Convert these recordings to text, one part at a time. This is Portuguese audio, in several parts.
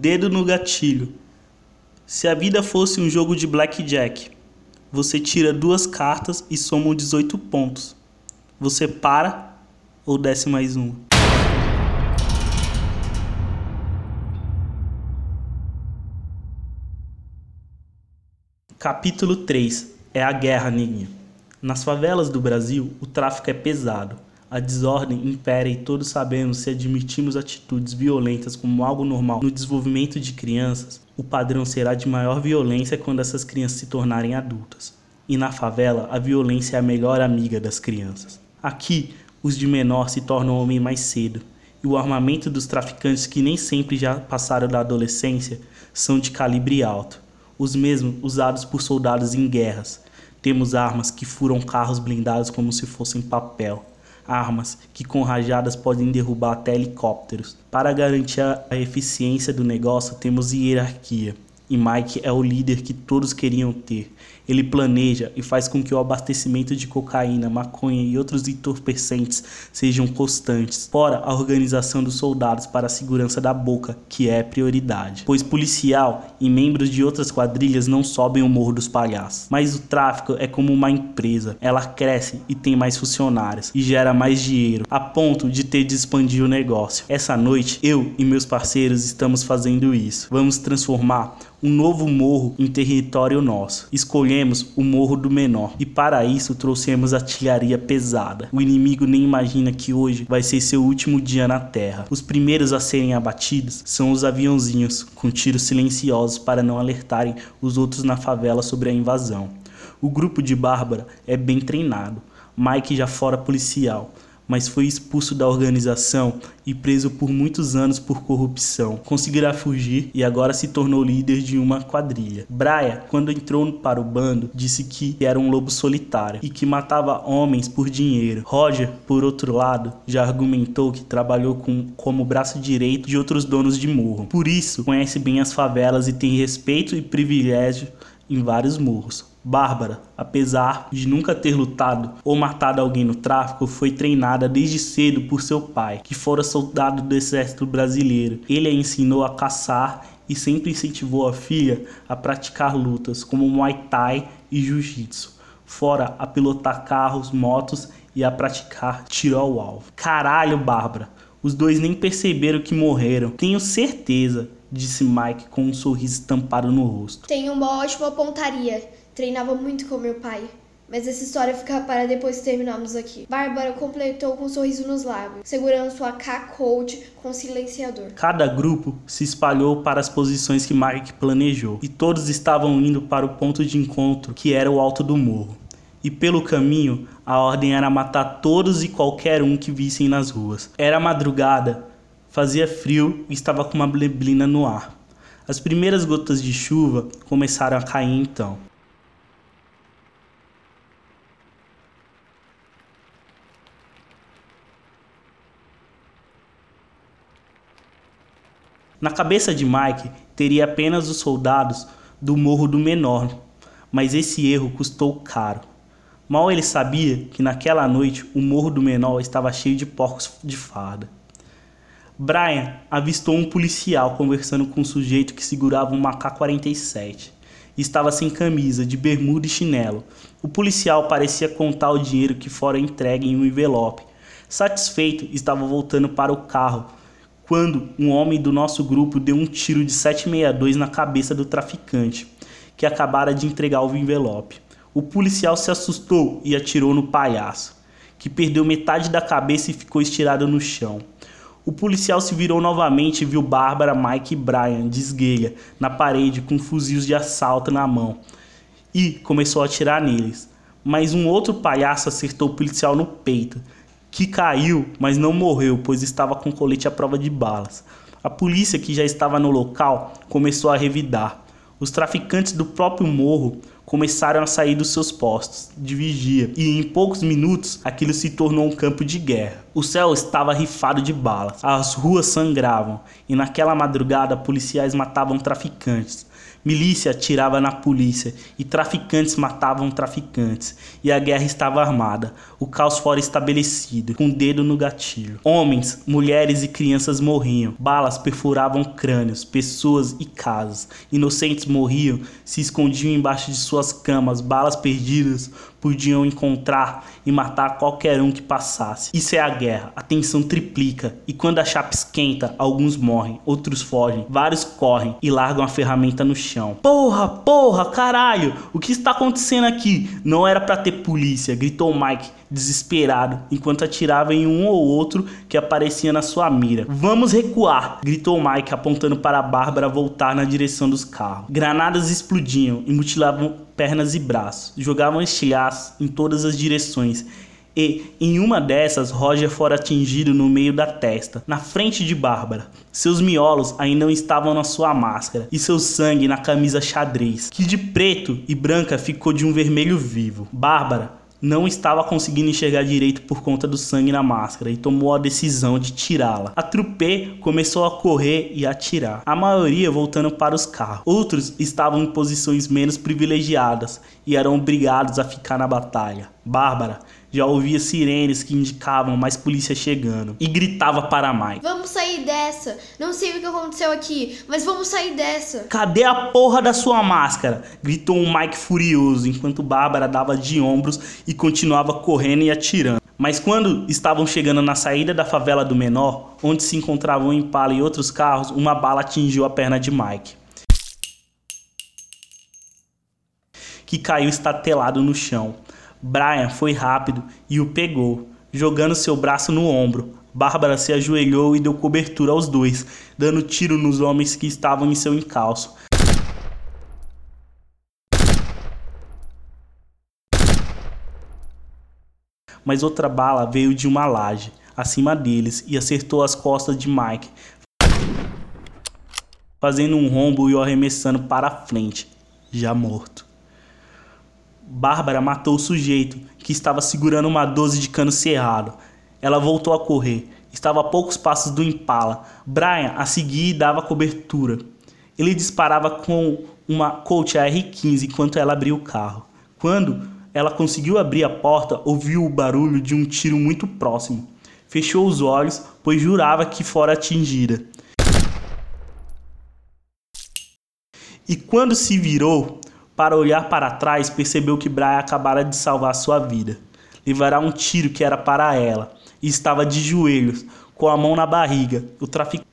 Dedo no gatilho. Se a vida fosse um jogo de blackjack, você tira duas cartas e soma 18 pontos. Você para ou desce mais uma? Capítulo 3 É a guerra, neguinho. Nas favelas do Brasil, o tráfico é pesado. A desordem impera e todos sabemos se admitimos atitudes violentas como algo normal no desenvolvimento de crianças, o padrão será de maior violência quando essas crianças se tornarem adultas. E na favela, a violência é a melhor amiga das crianças. Aqui, os de menor se tornam homem mais cedo, e o armamento dos traficantes que nem sempre já passaram da adolescência são de calibre alto os mesmos usados por soldados em guerras. Temos armas que furam carros blindados como se fossem papel. Armas que com rajadas podem derrubar até helicópteros. Para garantir a eficiência do negócio, temos hierarquia. E Mike é o líder que todos queriam ter. Ele planeja e faz com que o abastecimento de cocaína, maconha e outros entorpecentes sejam constantes, fora a organização dos soldados para a segurança da boca, que é prioridade. Pois policial e membros de outras quadrilhas não sobem o morro dos palhaços. Mas o tráfico é como uma empresa, ela cresce e tem mais funcionários e gera mais dinheiro, a ponto de ter de expandir o negócio. Essa noite, eu e meus parceiros estamos fazendo isso. Vamos transformar um novo morro em território nosso. Escolhemos o Morro do Menor e para isso trouxemos artilharia pesada. O inimigo nem imagina que hoje vai ser seu último dia na Terra. Os primeiros a serem abatidos são os aviãozinhos, com tiros silenciosos para não alertarem os outros na favela sobre a invasão. O grupo de Bárbara é bem treinado. Mike já fora policial mas foi expulso da organização e preso por muitos anos por corrupção. Conseguirá fugir e agora se tornou líder de uma quadrilha. Braia, quando entrou para o bando, disse que era um lobo solitário e que matava homens por dinheiro. Roger, por outro lado, já argumentou que trabalhou com, como braço direito de outros donos de morro. Por isso, conhece bem as favelas e tem respeito e privilégio em vários morros. Bárbara, apesar de nunca ter lutado ou matado alguém no tráfico, foi treinada desde cedo por seu pai, que fora soldado do exército brasileiro. Ele a ensinou a caçar e sempre incentivou a filha a praticar lutas como Muay Thai e Jiu-Jitsu, fora a pilotar carros, motos e a praticar tiro ao alvo. Caralho, Bárbara, os dois nem perceberam que morreram. Tenho certeza, disse Mike com um sorriso estampado no rosto. Tenho uma ótima pontaria Treinava muito com meu pai. Mas essa história fica para depois que terminarmos aqui. Bárbara completou com um sorriso nos lábios, segurando sua K-Colt com silenciador. Cada grupo se espalhou para as posições que Mike planejou, e todos estavam indo para o ponto de encontro, que era o alto do morro. E pelo caminho, a ordem era matar todos e qualquer um que vissem nas ruas. Era madrugada, fazia frio e estava com uma neblina no ar. As primeiras gotas de chuva começaram a cair então. Na cabeça de Mike teria apenas os soldados do Morro do Menor, mas esse erro custou caro. Mal ele sabia que naquela noite o Morro do Menor estava cheio de porcos de farda. Brian avistou um policial conversando com um sujeito que segurava um AK-47 e estava sem camisa, de bermuda e chinelo. O policial parecia contar o dinheiro que fora entregue em um envelope. Satisfeito, estava voltando para o carro quando um homem do nosso grupo deu um tiro de 762 na cabeça do traficante, que acabara de entregar o envelope. O policial se assustou e atirou no palhaço, que perdeu metade da cabeça e ficou estirado no chão. O policial se virou novamente e viu Bárbara, Mike e Brian de esguelha na parede com fuzis de assalto na mão e começou a atirar neles. Mas um outro palhaço acertou o policial no peito, que caiu, mas não morreu, pois estava com colete à prova de balas. A polícia, que já estava no local, começou a revidar. Os traficantes do próprio morro começaram a sair dos seus postos de vigia, e em poucos minutos aquilo se tornou um campo de guerra. O céu estava rifado de balas, as ruas sangravam, e naquela madrugada policiais matavam traficantes, Milícia atirava na polícia e traficantes matavam traficantes. E a guerra estava armada, o caos fora estabelecido, com o dedo no gatilho. Homens, mulheres e crianças morriam, balas perfuravam crânios, pessoas e casas. Inocentes morriam, se escondiam embaixo de suas camas, balas perdidas podiam encontrar e matar qualquer um que passasse. Isso é a guerra, a tensão triplica e quando a chapa esquenta, alguns morrem, outros fogem, vários correm e largam a ferramenta no chão. Porra, porra, caralho, o que está acontecendo aqui? Não era para ter polícia, gritou Mike, desesperado, enquanto atirava em um ou outro que aparecia na sua mira. Vamos recuar, gritou Mike, apontando para a Bárbara voltar na direção dos carros. Granadas explodiam e mutilavam pernas e braços, jogavam estilhaços em todas as direções. E, em uma dessas, Roger fora atingido no meio da testa, na frente de Bárbara. Seus miolos ainda estavam na sua máscara e seu sangue na camisa xadrez, que de preto e branca ficou de um vermelho vivo. Bárbara não estava conseguindo enxergar direito por conta do sangue na máscara e tomou a decisão de tirá-la. A trupe começou a correr e atirar, a maioria voltando para os carros. Outros estavam em posições menos privilegiadas e eram obrigados a ficar na batalha. Bárbara já ouvia sirenes que indicavam mais polícia chegando e gritava para Mike: Vamos sair dessa! Não sei o que aconteceu aqui, mas vamos sair dessa! Cadê a porra da sua máscara? gritou um Mike furioso enquanto Bárbara dava de ombros e continuava correndo e atirando. Mas quando estavam chegando na saída da favela do Menor, onde se encontravam um Impala e outros carros, uma bala atingiu a perna de Mike. Que caiu estatelado no chão. Brian foi rápido e o pegou, jogando seu braço no ombro. Bárbara se ajoelhou e deu cobertura aos dois, dando tiro nos homens que estavam em seu encalço. Mas outra bala veio de uma laje, acima deles, e acertou as costas de Mike, fazendo um rombo e o arremessando para a frente, já morto. Bárbara matou o sujeito, que estava segurando uma 12 de cano cerrado. Ela voltou a correr. Estava a poucos passos do Impala. Brian a seguia e dava cobertura. Ele disparava com uma Colt AR-15 enquanto ela abria o carro. Quando ela conseguiu abrir a porta, ouviu o barulho de um tiro muito próximo. Fechou os olhos, pois jurava que fora atingida. E quando se virou, para olhar para trás, percebeu que Brian acabara de salvar sua vida. Levará um tiro que era para ela e estava de joelhos, com a mão na barriga. O, trafic...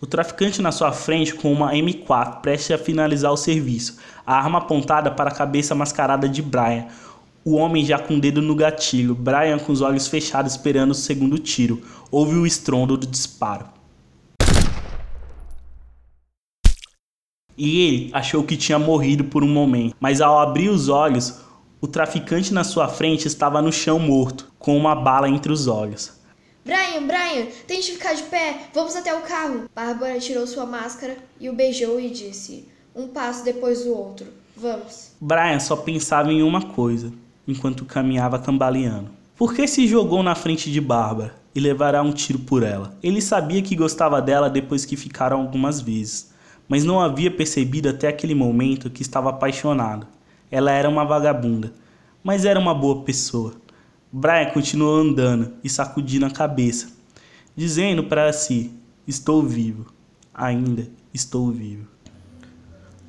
o traficante na sua frente com uma M4, prestes a finalizar o serviço, a arma apontada para a cabeça mascarada de Brian. O homem já com o dedo no gatilho, Brian com os olhos fechados esperando o segundo tiro. Houve o estrondo do disparo. E ele achou que tinha morrido por um momento, mas ao abrir os olhos, o traficante na sua frente estava no chão morto, com uma bala entre os olhos. Brian, Brian, tente ficar de pé, vamos até o carro. Bárbara tirou sua máscara e o beijou e disse: Um passo depois do outro. Vamos. Brian só pensava em uma coisa, enquanto caminhava cambaleando. Por que se jogou na frente de Bárbara e levará um tiro por ela? Ele sabia que gostava dela depois que ficaram algumas vezes mas não havia percebido até aquele momento que estava apaixonado. Ela era uma vagabunda, mas era uma boa pessoa. Brian continuou andando e sacudindo a cabeça, dizendo para si: Estou vivo, ainda estou vivo.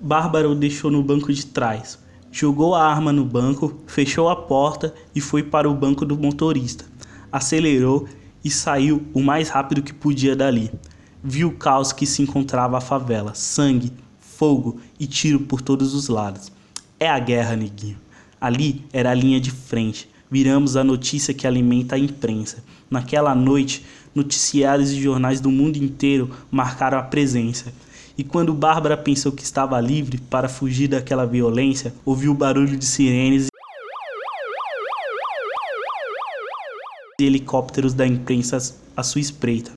Bárbara o deixou no banco de trás, jogou a arma no banco, fechou a porta e foi para o banco do motorista. Acelerou e saiu o mais rápido que podia dali viu o caos que se encontrava a favela: sangue, fogo e tiro por todos os lados. É a guerra, neguinho. Ali era a linha de frente. Viramos a notícia que alimenta a imprensa. Naquela noite, noticiários e jornais do mundo inteiro marcaram a presença. E quando Bárbara pensou que estava livre para fugir daquela violência, ouviu o barulho de sirenes e helicópteros da imprensa à sua espreita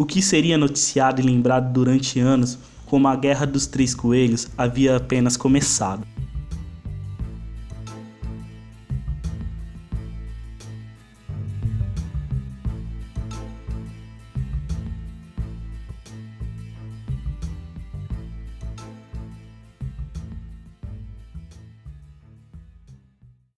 o que seria noticiado e lembrado durante anos como a Guerra dos Três Coelhos havia apenas começado.